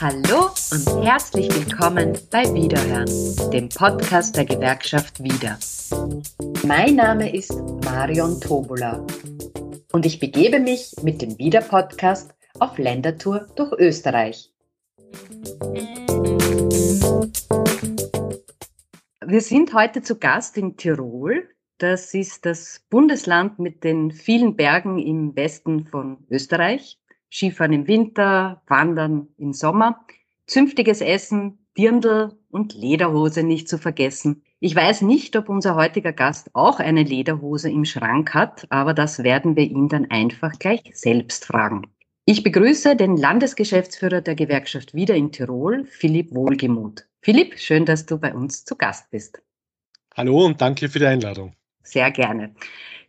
Hallo und herzlich willkommen bei Wiederhören, dem Podcast der Gewerkschaft Wieder. Mein Name ist Marion Tobola und ich begebe mich mit dem Wieder-Podcast auf Ländertour durch Österreich. Wir sind heute zu Gast in Tirol. Das ist das Bundesland mit den vielen Bergen im Westen von Österreich. Skifahren im Winter, Wandern im Sommer, zünftiges Essen, Dirndl und Lederhose nicht zu vergessen. Ich weiß nicht, ob unser heutiger Gast auch eine Lederhose im Schrank hat, aber das werden wir ihn dann einfach gleich selbst fragen. Ich begrüße den Landesgeschäftsführer der Gewerkschaft Wieder in Tirol, Philipp Wohlgemuth. Philipp, schön, dass du bei uns zu Gast bist. Hallo und danke für die Einladung. Sehr gerne.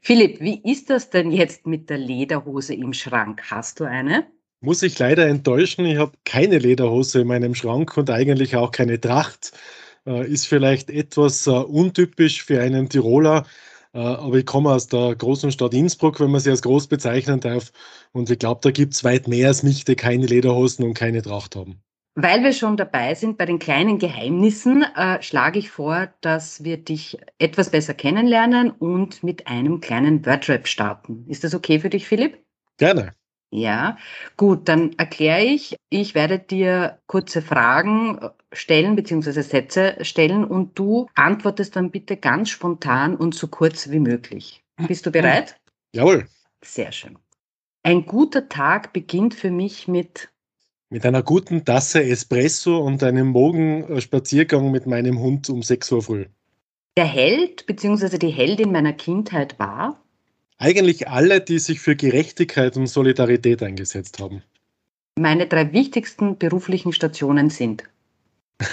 Philipp, wie ist das denn jetzt mit der Lederhose im Schrank? Hast du eine? Muss ich leider enttäuschen, ich habe keine Lederhose in meinem Schrank und eigentlich auch keine Tracht. Äh, ist vielleicht etwas äh, untypisch für einen Tiroler, äh, aber ich komme aus der großen Stadt Innsbruck, wenn man sie als groß bezeichnen darf. Und ich glaube, da gibt es weit mehr als mich, die keine Lederhosen und keine Tracht haben. Weil wir schon dabei sind bei den kleinen Geheimnissen, äh, schlage ich vor, dass wir dich etwas besser kennenlernen und mit einem kleinen Wordrap starten. Ist das okay für dich, Philipp? Gerne. Ja, gut, dann erkläre ich. Ich werde dir kurze Fragen äh, stellen bzw. Sätze stellen und du antwortest dann bitte ganz spontan und so kurz wie möglich. Bist du bereit? Jawohl. Sehr schön. Ein guter Tag beginnt für mich mit mit einer guten Tasse Espresso und einem Morgenspaziergang mit meinem Hund um 6 Uhr früh. Der Held bzw. die Heldin meiner Kindheit war? Eigentlich alle, die sich für Gerechtigkeit und Solidarität eingesetzt haben. Meine drei wichtigsten beruflichen Stationen sind?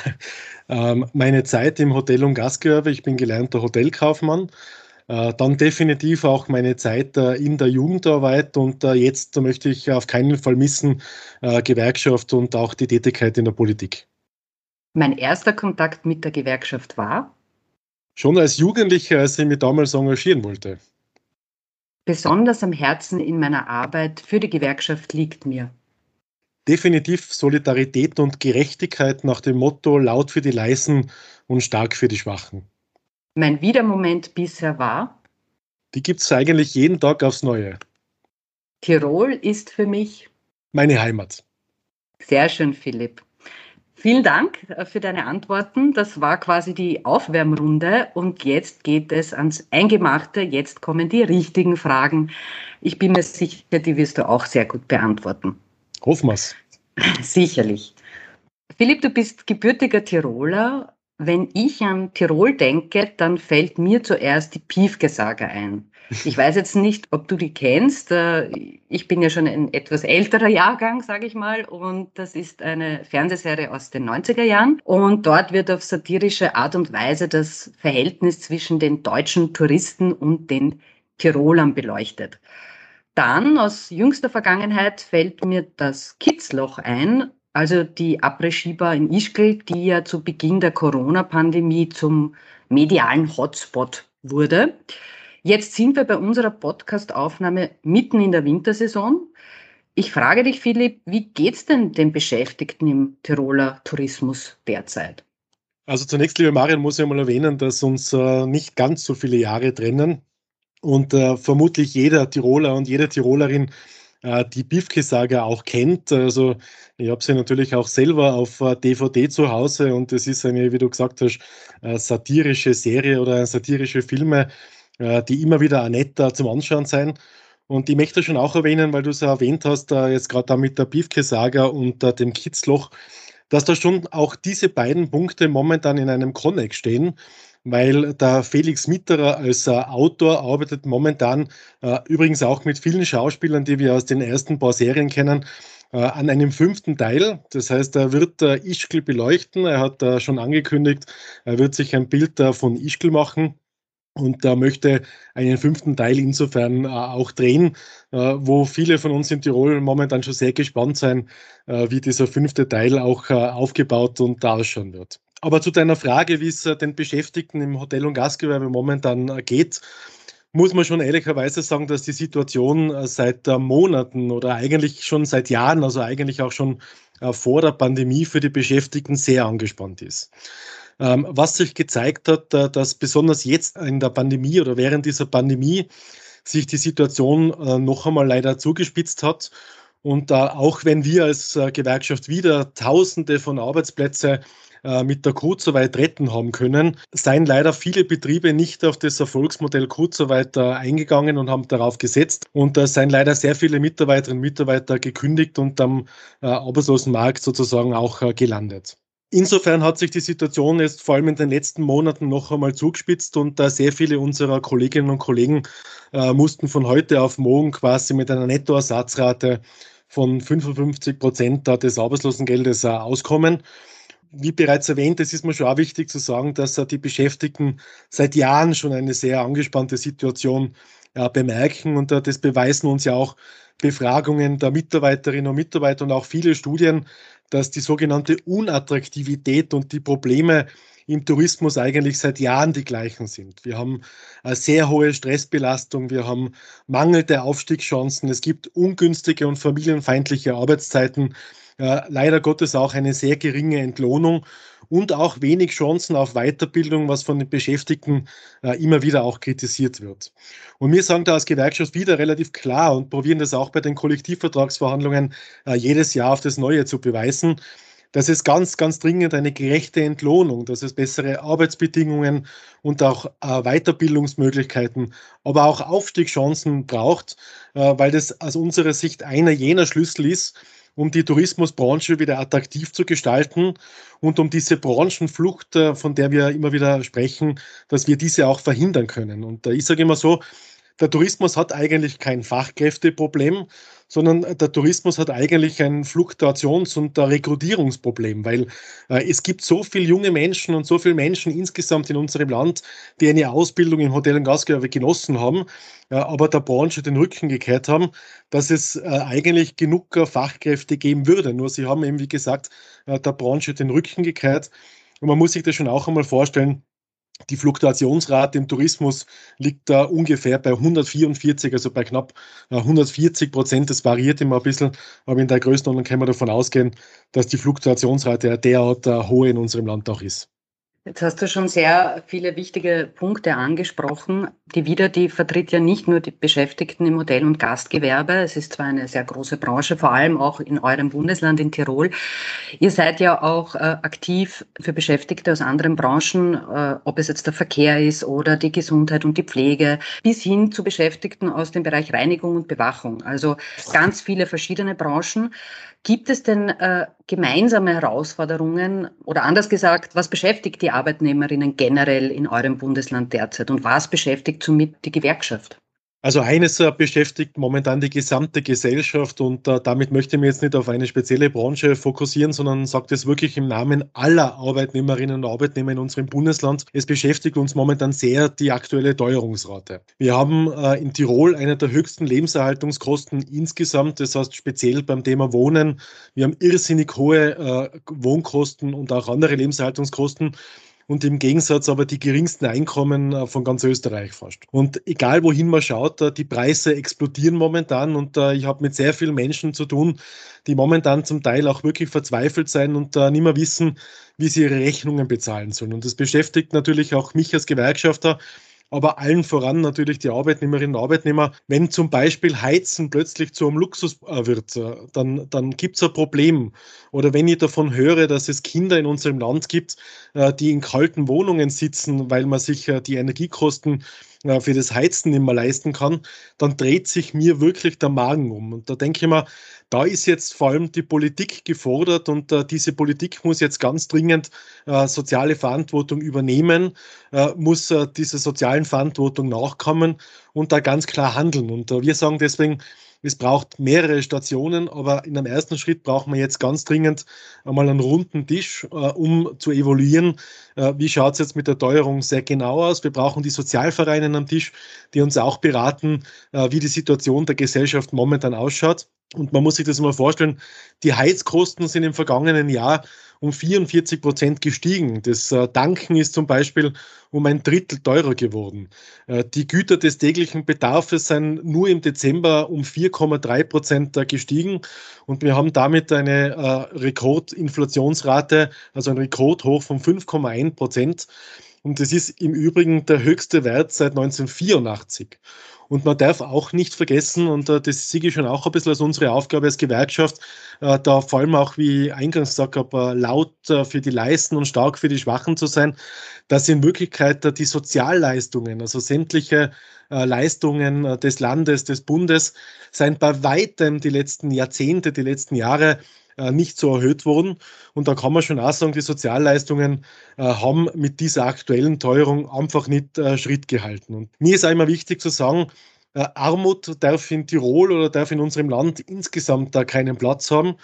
Ähm, meine Zeit im Hotel- und Gastgewerbe. Ich bin gelernter Hotelkaufmann. Äh, dann definitiv auch meine Zeit äh, in der Jugendarbeit und äh, jetzt möchte ich auf keinen Fall missen Gewerkschaft und auch die Tätigkeit in der Politik. Mein erster Kontakt mit der Gewerkschaft war? Schon als Jugendlicher, als ich mich damals engagieren wollte. Besonders am Herzen in meiner Arbeit für die Gewerkschaft liegt mir. Definitiv Solidarität und Gerechtigkeit nach dem Motto laut für die Leisen und stark für die Schwachen. Mein Wiedermoment bisher war? Die gibt es eigentlich jeden Tag aufs Neue. Tirol ist für mich? Meine Heimat. Sehr schön, Philipp. Vielen Dank äh, für deine Antworten. Das war quasi die Aufwärmrunde und jetzt geht es ans Eingemachte. Jetzt kommen die richtigen Fragen. Ich bin mir sicher, die wirst du auch sehr gut beantworten. Hoffen wir's. Sicherlich. Philipp, du bist gebürtiger Tiroler. Wenn ich an Tirol denke, dann fällt mir zuerst die Piefke-Saga ein. Ich weiß jetzt nicht, ob du die kennst. Äh, ich bin ja schon ein etwas älterer Jahrgang, sage ich mal, und das ist eine Fernsehserie aus den 90er Jahren. Und dort wird auf satirische Art und Weise das Verhältnis zwischen den deutschen Touristen und den Tirolern beleuchtet. Dann aus jüngster Vergangenheit fällt mir das Kitzloch ein, also die Après-Ski-Bar in Ischgl, die ja zu Beginn der Corona-Pandemie zum medialen Hotspot wurde. Jetzt sind wir bei unserer Podcast-Aufnahme mitten in der Wintersaison. Ich frage dich, Philipp, wie geht's denn den Beschäftigten im Tiroler Tourismus derzeit? Also zunächst, liebe Marion, muss ich einmal erwähnen, dass uns äh, nicht ganz so viele Jahre trennen und äh, vermutlich jeder Tiroler und jede Tirolerin äh, die Bifke-Saga auch kennt. Also ich habe sie natürlich auch selber auf DVD äh, zu Hause und es ist eine, wie du gesagt hast, äh, satirische Serie oder satirische Filme, die immer wieder netter zum Anschauen sein. Und ich möchte schon auch erwähnen, weil du es ja erwähnt hast, jetzt gerade da mit der Bifke-Saga und dem Kitzloch, dass da schon auch diese beiden Punkte momentan in einem Connex stehen weil der Felix Mitterer als äh, Autor arbeitet momentan äh, übrigens auch mit vielen Schauspielern, die wir aus den ersten paar Serien kennen, äh, an einem fünften Teil. Das heißt, er wird äh, Ischgl beleuchten. Er hat äh, schon angekündigt, er wird sich ein Bild äh, von Ischgl machen. Und er möchte einen fünften Teil insofern auch drehen, wo viele von uns in Tirol momentan schon sehr gespannt sein, wie dieser fünfte Teil auch aufgebaut und ausschauen wird. Aber zu deiner Frage, wie es äh, den Beschäftigten im Hotel- und Gastgewerbe momentan äh, geht. muss man schon ehrlicherweise sagen, dass die Situation äh, seit Monaten oder eigentlich schon seit Jahren, also eigentlich auch schon vor der Pandemie für die Beschäftigten sehr angespannt ist. Ähm, was sich gezeigt hat, dass besonders jetzt in der Pandemie oder während dieser Pandemie sich die Situation noch einmal leider zugespitzt hat. Und auch wenn wir als Gewerkschaft wieder Tausende von Arbeitsplätzen äh, mit der Kurzarbeit retten haben können, seien leider viele Betriebe nicht auf das Erfolgsmodell Kurzarbeit äh, eingegangen und haben darauf gesetzt. Und da seien leider sehr viele Mitarbeiterinnen und Mitarbeiter gekündigt und am äh, Arbeitslosenmarkt sozusagen auch gelandet. Insofern hat sich die Situation jetzt vor allem in den letzten Monaten noch einmal zugespitzt und äh, sehr viele unserer Kolleginnen und Kollegen äh, mussten von heute auf morgen quasi mit einer Nettoersatzrate von 55 Prozent des Arbeitslosengeldes äh, auskommen wie bereits erwähnt, es ist mir schon auch wichtig zu sagen, dass die Beschäftigten seit Jahren schon eine sehr angespannte Situation ja, bemerken. Und äh, das beweisen uns ja auch Befragungen der Mitarbeiterinnen und Mitarbeiter und auch viele Studien, dass die sogenannte Unattraktivität und die Probleme im Tourismus eigentlich seit Jahren die gleichen sind. Wir haben eine sehr hohe Stressbelastung, wir haben mangelnde Aufstiegschancen, es gibt ungünstige und familienfeindliche Arbeitszeiten leider Gottes auch eine sehr geringe Entlohnung und auch wenig Chancen auf Weiterbildung, was von den Beschäftigten äh, immer wieder auch kritisiert wird. Und wir sagen da als Gewerkschaft wieder relativ klar und probieren das auch bei den Kollektivvertragsverhandlungen äh, jedes Jahr auf das Neue zu beweisen, dass es ganz, ganz dringend eine gerechte Entlohnung, dass es bessere Arbeitsbedingungen und auch äh, Weiterbildungsmöglichkeiten, aber auch Aufstiegschancen braucht, äh, weil das aus unserer Sicht einer jener Schlüssel ist, um die Tourismusbranche wieder attraktiv zu gestalten und um diese Branchenflucht, äh, von der wir immer wieder sprechen, dass wir diese auch verhindern können. Und ich sage immer so, der Tourismus hat eigentlich kein Fachkräfteproblem, sondern der Tourismus hat eigentlich ein Fluktuations- und Rekrutierungsproblem, weil äh, es gibt so viele junge Menschen und so viele Menschen insgesamt in unserem Land, die eine Ausbildung im Hotel- und Gastgewerbe genossen haben, äh, aber der Branche den Rücken gekehrt haben, dass es äh, eigentlich genug äh, Fachkräfte geben würde. Nur sie haben eben, wie gesagt, äh, der Branche den Rücken gekehrt. Und man muss sich das schon auch einmal vorstellen, die Fluktuationsrate im Tourismus liegt da ungefähr bei 144, also bei knapp 140 äh, Prozent. Das variiert immer ein bisschen, aber in der Größenordnung kann man davon ausgehen, dass die Fluktuationsrate derart äh, hohe in unserem Land auch ist. Jetzt hast du schon sehr viele wichtige Punkte angesprochen. Die WIDA, die vertritt ja nicht nur die Beschäftigten im Hotel- und Gastgewerbe. Es ist zwar eine sehr große Branche, vor allem auch in eurem Bundesland, in Tirol. Ihr seid ja auch äh, aktiv für Beschäftigte aus anderen Branchen, äh, ob es jetzt der Verkehr ist oder die Gesundheit und die Pflege, bis hin zu Beschäftigten aus dem Bereich Reinigung und Bewachung. Also ganz viele verschiedene Branchen. Gibt es denn äh, gemeinsame Herausforderungen oder anders gesagt, was beschäftigt die Arbeitnehmerinnen generell in eurem Bundesland derzeit und was beschäftigt somit die Gewerkschaft? Also eines beschäftigt momentan die gesamte Gesellschaft und äh, damit möchte ich mich jetzt nicht auf eine spezielle Branche fokussieren, sondern sagt es wirklich im Namen aller Arbeitnehmerinnen und Arbeitnehmer in unserem Bundesland. Es beschäftigt uns momentan sehr die aktuelle Teuerungsrate. Wir haben äh, in Tirol eine der höchsten Lebenserhaltungskosten insgesamt, das heißt speziell beim Thema Wohnen. Wir haben irrsinnig hohe äh, Wohnkosten und auch andere Lebenserhaltungskosten und im Gegensatz aber die geringsten Einkommen äh, von ganz Österreich fast. Und egal wohin man schaut, äh, die Preise explodieren momentan und äh, ich habe mit sehr vielen Menschen zu tun, die momentan zum Teil auch wirklich verzweifelt sein und nicht mehr wissen, wie sie ihre Rechnungen bezahlen sollen. Und das beschäftigt natürlich auch mich als Gewerkschafter, aber allen voran natürlich die Arbeitnehmerinnen und Arbeitnehmer. Wenn zum Beispiel Heizen plötzlich zu einem Luxus äh, wird, äh, dann, dann gibt es ein Problem. Oder wenn ich davon höre, dass es Kinder in unserem Land gibt, äh, die in kalten Wohnungen sitzen, weil man sich die Energiekosten für das Heizen nicht mehr leisten kann, dann dreht sich mir wirklich der Magen um. Und da denke ich mir, da ist jetzt vor allem die Politik gefordert und äh, diese Politik muss jetzt ganz dringend äh, soziale Verantwortung übernehmen, äh, muss äh, dieser sozialen Verantwortung nachkommen und da ganz klar handeln. Und äh, wir sagen deswegen, es braucht mehrere Stationen, aber in einem ersten Schritt brauchen wir jetzt ganz dringend einmal einen runden Tisch, äh, um zu evaluieren, äh, wie schaut es jetzt mit der Teuerung sehr genau aus. Wir brauchen die Sozialvereine am Tisch, die uns auch beraten, äh, wie die Situation der Gesellschaft momentan ausschaut. Und man muss sich das mal vorstellen, die Heizkosten sind im vergangenen Jahr um 44 Prozent gestiegen. Das äh, Tanken ist zum Beispiel um ein Drittel teurer geworden. Äh, die Güter des täglichen Bedarfs sind nur im Dezember um 4,3 Prozent gestiegen und wir haben damit eine äh, Rekordinflationsrate, also ein Rekordhoch von 5,1 Prozent. Und das ist im Übrigen der höchste Wert seit 1984. Und man darf auch nicht vergessen, und äh, das sehe ich schon auch ein bisschen als unsere Aufgabe als Gewerkschaft, äh, da vor allem auch, wie ich eingangs gesagt habe, äh, laut für die Leisten und stark für die Schwachen zu sein, dass in Wirklichkeit die Sozialleistungen, also sämtliche Leistungen des Landes, des Bundes, sind bei weitem die letzten Jahrzehnte, die letzten Jahre nicht so erhöht wurden. Und da kann man schon auch sagen, die Sozialleistungen haben mit dieser aktuellen Teuerung einfach nicht Schritt gehalten. Und mir ist immer wichtig zu sagen, Armut darf in Tirol oder darf in unserem Land insgesamt da keinen Platz haben.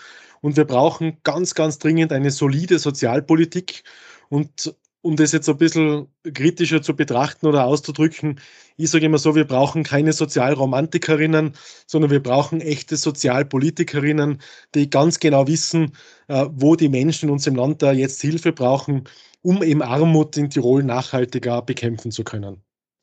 Und wir brauchen ganz, ganz dringend eine solide Sozialpolitik. Und um das jetzt ein bisschen kritischer zu betrachten oder auszudrücken, ich sage immer so, wir brauchen keine Sozialromantikerinnen, sondern wir brauchen echte Sozialpolitikerinnen, die ganz genau wissen, äh, wo die Menschen in unserem Land da jetzt Hilfe brauchen, um eben Armut in Tirol nachhaltiger bekämpfen zu können.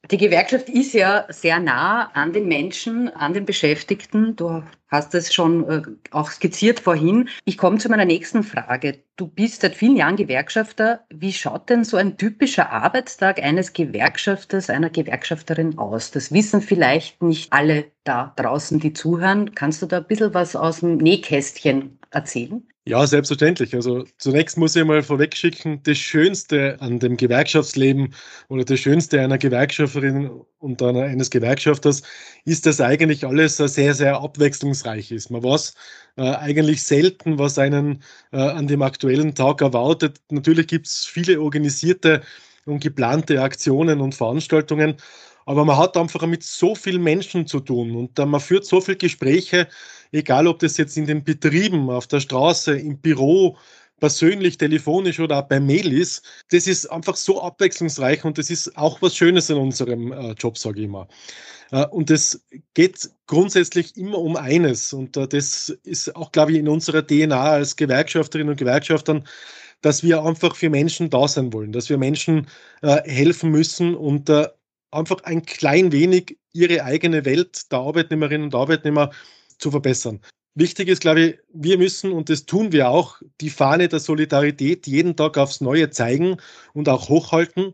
Die Gewerkschaft ist ja sehr nah an den Menschen, an den Beschäftigten. Du hast es schon äh, auch skizziert vorhin. Ich komme zu meiner nächsten Frage. Du bist seit vielen Jahren Gewerkschafter. Wie schaut denn so ein typischer Arbeitstag eines Gewerkschafters, einer Gewerkschafterin aus? Das wissen vielleicht nicht alle da draußen, die zuhören. Kannst du da ein bisschen was aus dem Nähkästchen erzählen? Ja, selbstverständlich. Also zunächst muss ich mal vorwegschicken, das Schönste an dem Gewerkschaftsleben oder das Schönste einer Gewerkschafterin und einer, eines Gewerkschafters ist, dass eigentlich alles sehr, sehr abwechslungsreich ist. Man weiß äh, eigentlich selten, was einen äh, an dem aktuellen Tag erwartet. Natürlich gibt es viele organisierte und geplante Aktionen und Veranstaltungen, aber man hat einfach mit so vielen Menschen zu tun und äh, man führt so viele Gespräche, egal ob das jetzt in den Betrieben, auf der Straße, im Büro, persönlich, telefonisch oder auch per Mail ist, das ist einfach so abwechslungsreich und das ist auch was Schönes in unserem äh, Job, sage ich immer. Äh, und es geht grundsätzlich immer um eines und das ist auch, glaube ich, in unserer DNA als Gewerkschafterinnen und Gewerkschaftern, dass wir einfach für Menschen da sein wollen, dass wir Menschen äh, helfen müssen und äh, einfach ein klein wenig ihre eigene Welt der Arbeitnehmerinnen und Arbeitnehmer zu verbessern. Wichtig ist, glaube ich, wir müssen, und das tun wir auch, die Fahne der Solidarität jeden Tag aufs Neue zeigen und auch hochhalten,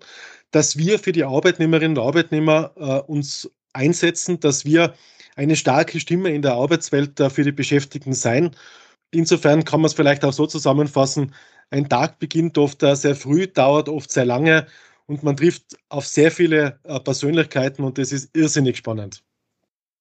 dass wir für die Arbeitnehmerinnen und Arbeitnehmer äh, uns einsetzen, dass wir eine starke Stimme in der Arbeitswelt äh, für die Beschäftigten sein. Insofern kann man es vielleicht auch so zusammenfassen, ein Tag beginnt oft äh, sehr früh, dauert oft sehr lange und man trifft auf sehr viele äh, Persönlichkeiten und das ist irrsinnig spannend.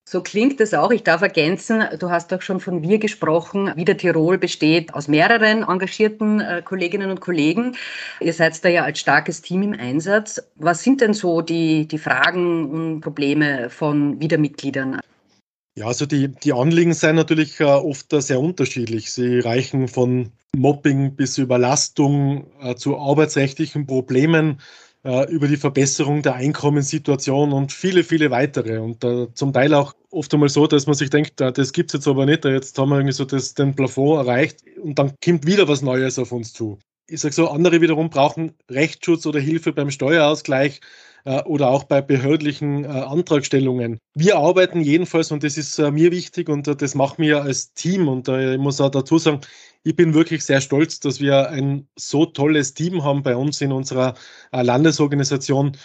So klingt es auch. Ich darf ergänzen, du hast auch schon von wir gesprochen. Wieder Tirol besteht aus mehreren engagierten äh, Kolleginnen und Kollegen. Ihr seid da ja als starkes Team im Einsatz. Was sind denn so die, die Fragen und Probleme von Wiedermitgliedern? Ja, also die, die Anliegen sind natürlich äh, oft sehr unterschiedlich. Sie reichen von Mobbing bis Überlastung zu arbeitsrechtlichen Problemen äh, über die Verbesserung der Einkommenssituation und viele, viele weitere. Und äh, zum Teil auch oft einmal so, dass man sich denkt, das gibt es jetzt aber nicht, jetzt haben wir irgendwie so das, den Plafond erreicht und dann kommt wieder was Neues auf uns zu. Ich sage so, andere wiederum brauchen Rechtsschutz oder Hilfe beim Steuerausgleich oder auch bei behördlichen äh, Antragstellungen. Wir arbeiten jedenfalls, und das ist äh, mir wichtig und das machen wir als Team. Und ich muss auch dazu sagen, ich bin wirklich sehr stolz, dass wir ein so tolles Team haben bei uns in unserer Landesorganisation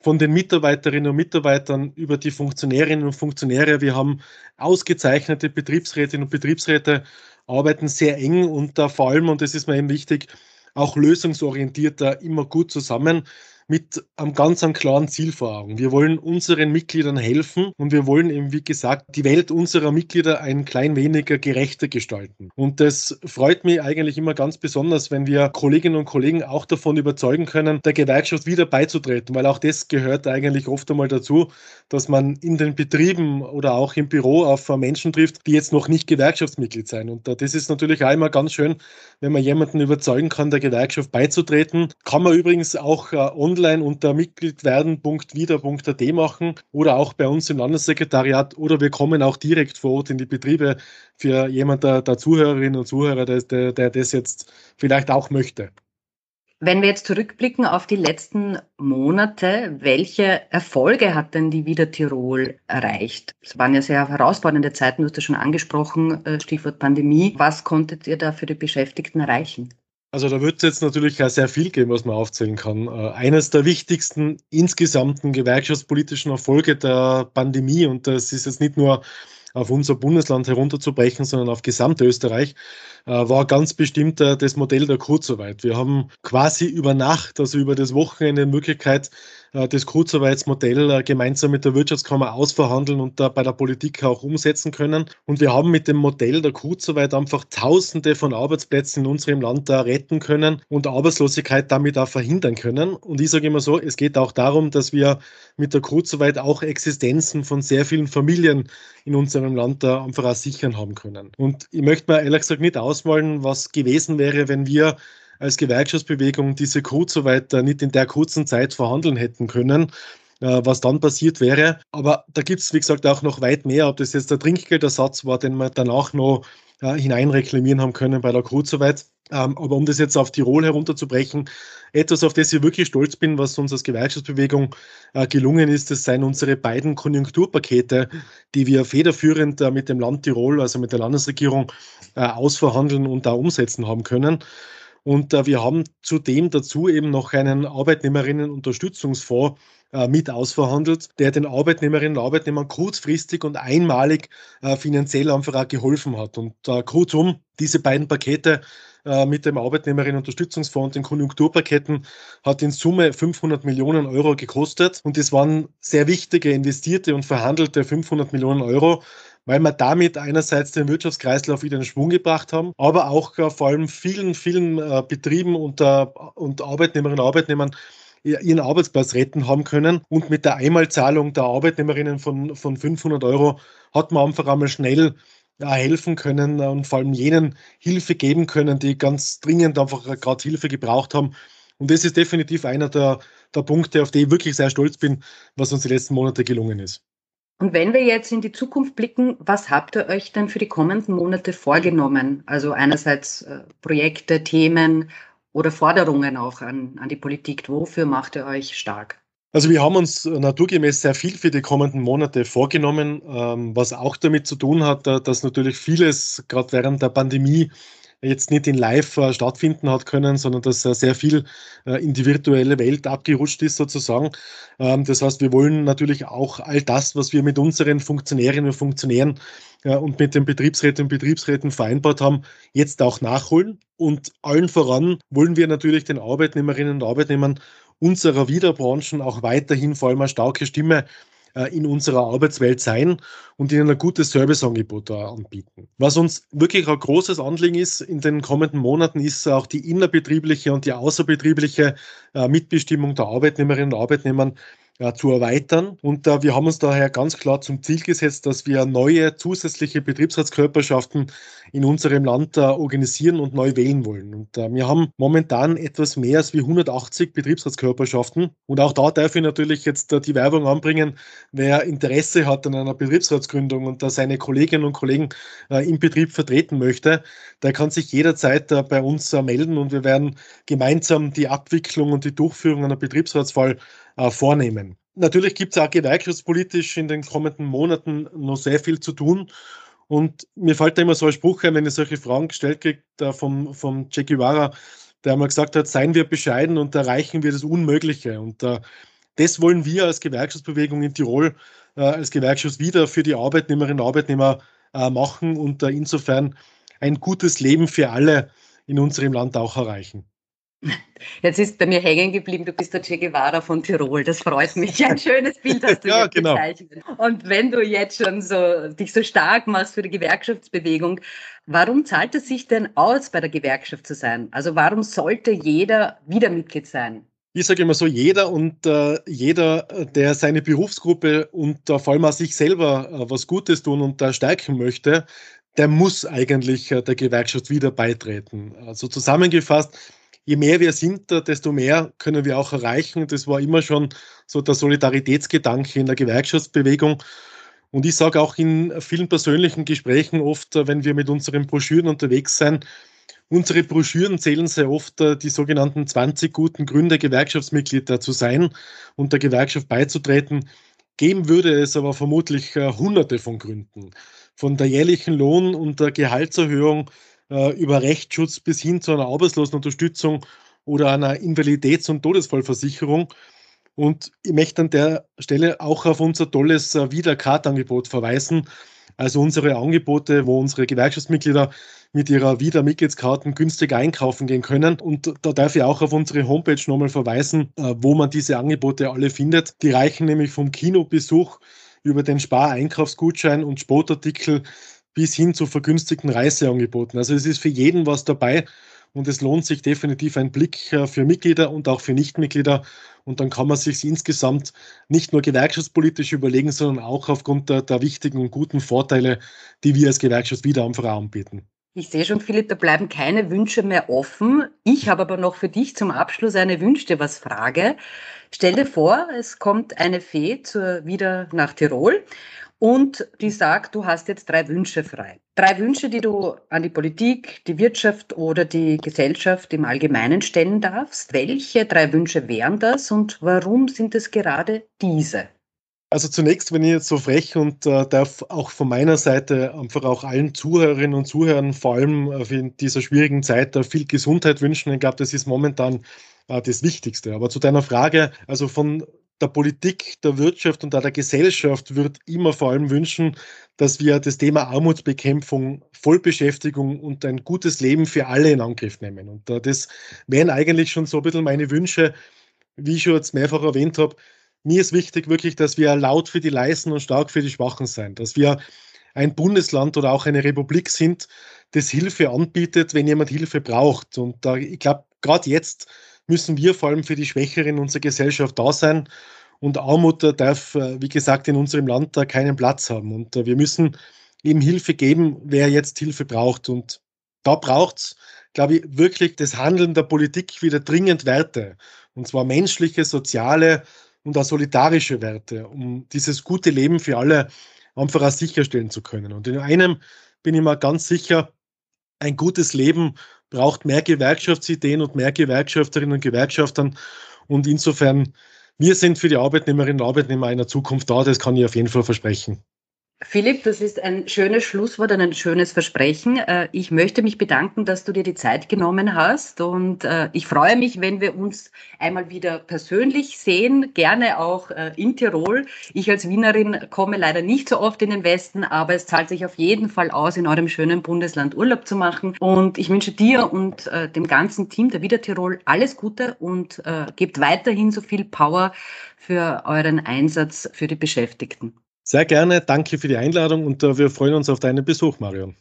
von den Mitarbeiterinnen und Mitarbeitern über die Funktionärinnen und Funktionäre. Wir haben ausgezeichnete Betriebsrätinnen und Betriebsräte, arbeiten sehr eng und da vor allem, und das ist mir eben wichtig, auch lösungsorientierter immer gut zusammen mit einem ganz einem klaren Ziel vor Augen. Wir wollen unseren Mitgliedern helfen und wir wollen eben, wie gesagt, die Welt unserer Mitglieder ein klein weniger gerechter gestalten. Und das freut mich eigentlich immer ganz besonders, wenn wir Kolleginnen und Kollegen auch davon überzeugen können, der Gewerkschaft wieder beizutreten, weil auch das gehört eigentlich oft einmal dazu, dass man in den Betrieben oder auch im Büro auf Menschen trifft, die jetzt noch nicht Gewerkschaftsmitglied sind. Und das ist natürlich auch immer ganz schön, wenn man jemanden überzeugen kann, der Gewerkschaft beizutreten. Kann man übrigens auch äh, online unter mitgliedwerden.wieder.at machen oder auch bei uns im Landessekretariat oder wir kommen auch direkt vor Ort in die Betriebe für jemand der, der Zuhörerinnen und Zuhörer, der, der, der das jetzt vielleicht auch möchte. Wenn wir jetzt zurückblicken auf die letzten Monate, welche Erfolge hat denn die Wieder Tirol erreicht? Es waren ja sehr herausfordernde Zeiten, du hast das schon angesprochen, äh, Stichwort Pandemie. Was konntet ihr da für die Beschäftigten erreichen? Also da wird es jetzt natürlich sehr viel geben, was man aufzählen kann. Äh, eines der wichtigsten insgesamten gewerkschaftspolitischen Erfolge der Pandemie, und das ist jetzt nicht nur auf unser Bundesland herunterzubrechen, sondern auf Gesamtösterreich, äh, war ganz bestimmt äh, das Modell der Kurzarbeit. Wir haben quasi über Nacht, also über das Wochenende, die Möglichkeit, das Kurzarbeitsmodell gemeinsam mit der Wirtschaftskammer ausverhandeln und da bei der Politik auch umsetzen können. Und wir haben mit dem Modell der Kurzarbeit einfach Tausende von Arbeitsplätzen in unserem Land retten können und Arbeitslosigkeit damit auch verhindern können. Und ich sage immer so, es geht auch darum, dass wir mit der Kurzarbeit auch Existenzen von sehr vielen Familien in unserem Land da einfach auch sichern haben können. Und ich möchte mir ehrlich gesagt nicht ausmalen, was gewesen wäre, wenn wir als Gewerkschaftsbewegung diese Kurzarbeit nicht in der kurzen Zeit verhandeln hätten können äh, was dann passiert wäre. Aber da gibt es, wie gesagt, auch noch weit mehr. Ob das jetzt der Trinkgeldersatz war, den wir danach noch äh, hineinreklamieren haben können bei der Kurzarbeit. Ähm, aber um das jetzt auf Tirol herunterzubrechen, etwas, auf das ich wirklich stolz bin, was uns als Gewerkschaftsbewegung äh, gelungen ist, das seien unsere beiden Konjunkturpakete, die wir federführend äh, mit dem Land Tirol, also mit der Landesregierung, äh, ausverhandeln und da umsetzen haben können. Und äh, wir haben zudem dazu eben noch einen Arbeitnehmerinnenunterstützungsfonds äh, mit ausverhandelt, der den Arbeitnehmerinnen und Arbeitnehmern kurzfristig und einmalig äh, finanziell einfach auch geholfen hat. Und äh, kurzum, diese beiden Pakete äh, mit dem Arbeitnehmerinnenunterstützungsfonds und den Konjunkturpaketen hat in Summe 500 Millionen Euro gekostet. Und es waren sehr wichtige investierte und verhandelte 500 Millionen Euro, weil wir damit einerseits den Wirtschaftskreislauf wieder in Schwung gebracht haben, aber auch äh, vor allem vielen, vielen äh, Betrieben und, äh, und Arbeitnehmerinnen und Arbeitnehmern ihren Arbeitsplatz retten haben können. Und mit der Einmalzahlung der Arbeitnehmerinnen von, von 500 Euro hat man einfach einmal schnell helfen können und vor allem jenen Hilfe geben können, die ganz dringend einfach gerade Hilfe gebraucht haben. Und das ist definitiv einer der, der Punkte, auf die ich wirklich sehr stolz bin, was uns die letzten Monate gelungen ist. Und wenn wir jetzt in die Zukunft blicken, was habt ihr euch denn für die kommenden Monate vorgenommen? Also einerseits äh, Projekte, Themen oder Forderungen auch an, an die Politik. Wofür macht ihr euch stark? Also wir haben uns naturgemäß sehr viel für die kommenden Monate vorgenommen, ähm, was auch damit zu tun hat, äh, dass natürlich vieles gerade während der Pandemie jetzt nicht in Live äh, stattfinden hat können, sondern dass äh, sehr viel äh, in die virtuelle Welt abgerutscht ist sozusagen. Ähm, das heißt, wir wollen natürlich auch all das, was wir mit unseren Funktionärinnen und Funktionären und mit den Betriebsräten und Betriebsräten vereinbart haben, jetzt auch nachholen. Und allen voran wollen wir natürlich den Arbeitnehmerinnen und Arbeitnehmern unserer Wiederbranchen auch weiterhin vor allem eine starke Stimme äh, in unserer Arbeitswelt sein und ihnen ein gutes Serviceangebot anbieten. Was uns wirklich ein großes Anliegen ist in den kommenden Monaten, ist auch die innerbetriebliche und die außerbetriebliche äh, Mitbestimmung der Arbeitnehmerinnen und Arbeitnehmer ja, zu erweitern. Und äh, wir haben uns daher ganz klar zum Ziel gesetzt, dass wir neue zusätzliche Betriebsratskörperschaften in unserem Land äh, organisieren und neu wählen wollen. Und äh, wir haben momentan etwas mehr als wie 180 Betriebsratskörperschaften. Und auch da darf ich natürlich jetzt äh, die Werbung anbringen, wer Interesse hat an einer Betriebsratsgründung und da seine Kolleginnen und Kollegen äh, im Betrieb vertreten möchte, der kann sich jederzeit äh, bei uns melden und wir werden gemeinsam die Abwicklung und die Durchführung einer Betriebsratswahl äh, vornehmen. Natürlich gibt es auch gewerkschaftspolitisch in den kommenden Monaten noch sehr viel zu tun. Und mir fällt da immer so ein Spruch ein, wenn ich solche Fragen gestellt kriege, vom, vom Che Guevara, der einmal gesagt hat, seien wir bescheiden und erreichen wir das Unmögliche. Und äh, das wollen wir als Gewerkschaftsbewegung in Tirol, äh, als Gewerkschaft wieder für die Arbeitnehmerinnen und Arbeitnehmer äh, machen und äh, insofern ein gutes Leben für alle in unserem Land auch erreichen. Jetzt ist bei mir hängen geblieben, du bist der Che Guevara von Tirol. Das freut mich. Ein schönes Bild hast du ja, genau. gezeichnet. Und wenn du jetzt schon so, dich so stark machst für die Gewerkschaftsbewegung, warum zahlt es sich denn aus, bei der Gewerkschaft zu sein? Also warum sollte jeder wieder Mitglied sein? Ich sage immer so, jeder und äh, jeder, der seine Berufsgruppe und äh, vor allem auch sich selber äh, was Gutes tun und da stärken möchte, der muss eigentlich äh, der Gewerkschaft wieder beitreten. Also zusammengefasst, je mehr wir sind, desto mehr können wir auch erreichen. Das war immer schon so der Solidaritätsgedanke in der Gewerkschaftsbewegung. Und ich sage auch in vielen persönlichen Gesprächen oft, wenn wir mit unseren Broschüren unterwegs sind, unsere Broschüren zählen sehr oft die sogenannten 20 guten Gründe, Gewerkschaftsmitglied zu sein und der Gewerkschaft beizutreten. Geben würde es aber vermutlich hunderte von Gründen. Von der jährlichen Lohn- und der Gehaltserhöhung äh, über Rechtsschutz bis hin zu einer Arbeitslosenunterstützung oder einer Invaliditäts- und Todesfallversicherung. Und ich möchte an der Stelle auch auf unser tolles äh, Wieder-Card-Angebot verweisen. Also unsere Angebote, wo unsere Gewerkschaftsmitglieder mit ihrer Wieder-Mitgliedskarten günstig einkaufen gehen können. Und da darf ich auch auf unsere Homepage nochmal verweisen, äh, wo man diese Angebote alle findet. Die reichen nämlich vom Kinobesuch über den Spar-Einkaufsgutschein und Sportartikel bis hin zu vergünstigten Reiseangeboten. Also es ist für jeden was dabei und es lohnt sich definitiv ein Blick äh, für Mitglieder und auch für Nichtmitglieder. Und dann kann man sich insgesamt nicht nur gewerkschaftspolitisch überlegen, sondern auch aufgrund der, der wichtigen und guten Vorteile, die wir als Gewerkschaft wieder am Verein bieten. Ich sehe schon, Philipp, da bleiben keine Wünsche mehr offen. Ich habe aber noch für dich zum Abschluss eine Wünsch dir was Frage. Stell dir vor, es kommt eine Fee zur, wieder nach Tirol und die sagt, du hast jetzt drei Wünsche frei. Drei Wünsche, die du an die Politik, die Wirtschaft oder die Gesellschaft im Allgemeinen stellen darfst. Welche drei Wünsche wären das und warum sind es gerade diese? Also zunächst, wenn ich jetzt so frech und äh, darf auch von meiner Seite einfach auch allen Zuhörerinnen und Zuhörern, vor allem äh, in dieser schwierigen Zeit, äh, viel Gesundheit wünschen. Ich glaube, das ist momentan äh, das Wichtigste. Aber zu deiner Frage, also von der Politik, der Wirtschaft und auch der Gesellschaft wird immer vor allem wünschen, dass wir das Thema Armutsbekämpfung, Vollbeschäftigung und ein gutes Leben für alle in Angriff nehmen. Und äh, das wären eigentlich schon so ein bisschen meine Wünsche, wie ich schon jetzt mehrfach erwähnt habe. Mir ist wichtig wirklich, dass wir laut für die Leisten und stark für die Schwachen sein, dass wir ein Bundesland oder auch eine Republik sind, das Hilfe anbietet, wenn jemand Hilfe braucht. Und äh, ich glaube, gerade jetzt müssen wir vor allem für die Schwächeren unserer Gesellschaft da sein. Und Armut darf, äh, wie gesagt, in unserem Land keinen Platz haben. Und äh, wir müssen eben Hilfe geben, wer jetzt Hilfe braucht. Und da braucht es, glaube ich, wirklich das Handeln der Politik wieder dringend Werte. Und zwar menschliche, soziale und auch solidarische Werte, um dieses gute Leben für alle einfach auch sicherstellen zu können. Und in einem bin ich mir ganz sicher, ein gutes Leben braucht mehr Gewerkschaftsideen und mehr Gewerkschafterinnen und Gewerkschaftern. Und insofern, wir sind für die Arbeitnehmerinnen und Arbeitnehmer einer Zukunft da, das kann ich auf jeden Fall versprechen. Philipp, das ist ein schönes Schlusswort und ein schönes Versprechen. Äh, ich möchte mich bedanken, dass du dir die Zeit genommen hast und äh, ich freue mich, wenn wir uns einmal wieder persönlich sehen, gerne auch äh, in Tirol. Ich als Wienerin komme leider nicht so oft in den Westen, aber es zahlt sich auf jeden Fall aus, in eurem schönen Bundesland Urlaub zu machen und ich wünsche dir und dem ganzen Team der Wieder Tirol alles Gute und gebt weiterhin so viel Power für euren Einsatz für die Beschäftigten. Sehr gerne, danke für die Einladung und äh, wir freuen uns auf deinen Besuch, Marion.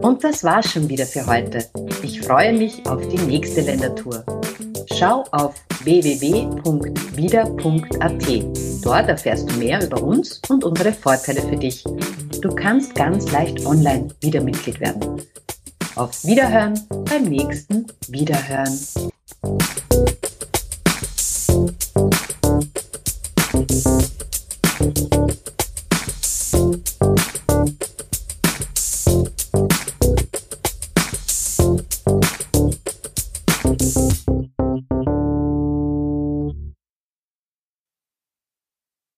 Und das war's schon wieder für heute. Ich freue mich auf die nächste Ländertour. Schau auf www.wieder.at. Dort erfährst du mehr über uns und unsere Vorteile für dich. Du kannst ganz leicht online wieder Mitglied werden. Auf Wiederhören beim nächsten Wiederhören.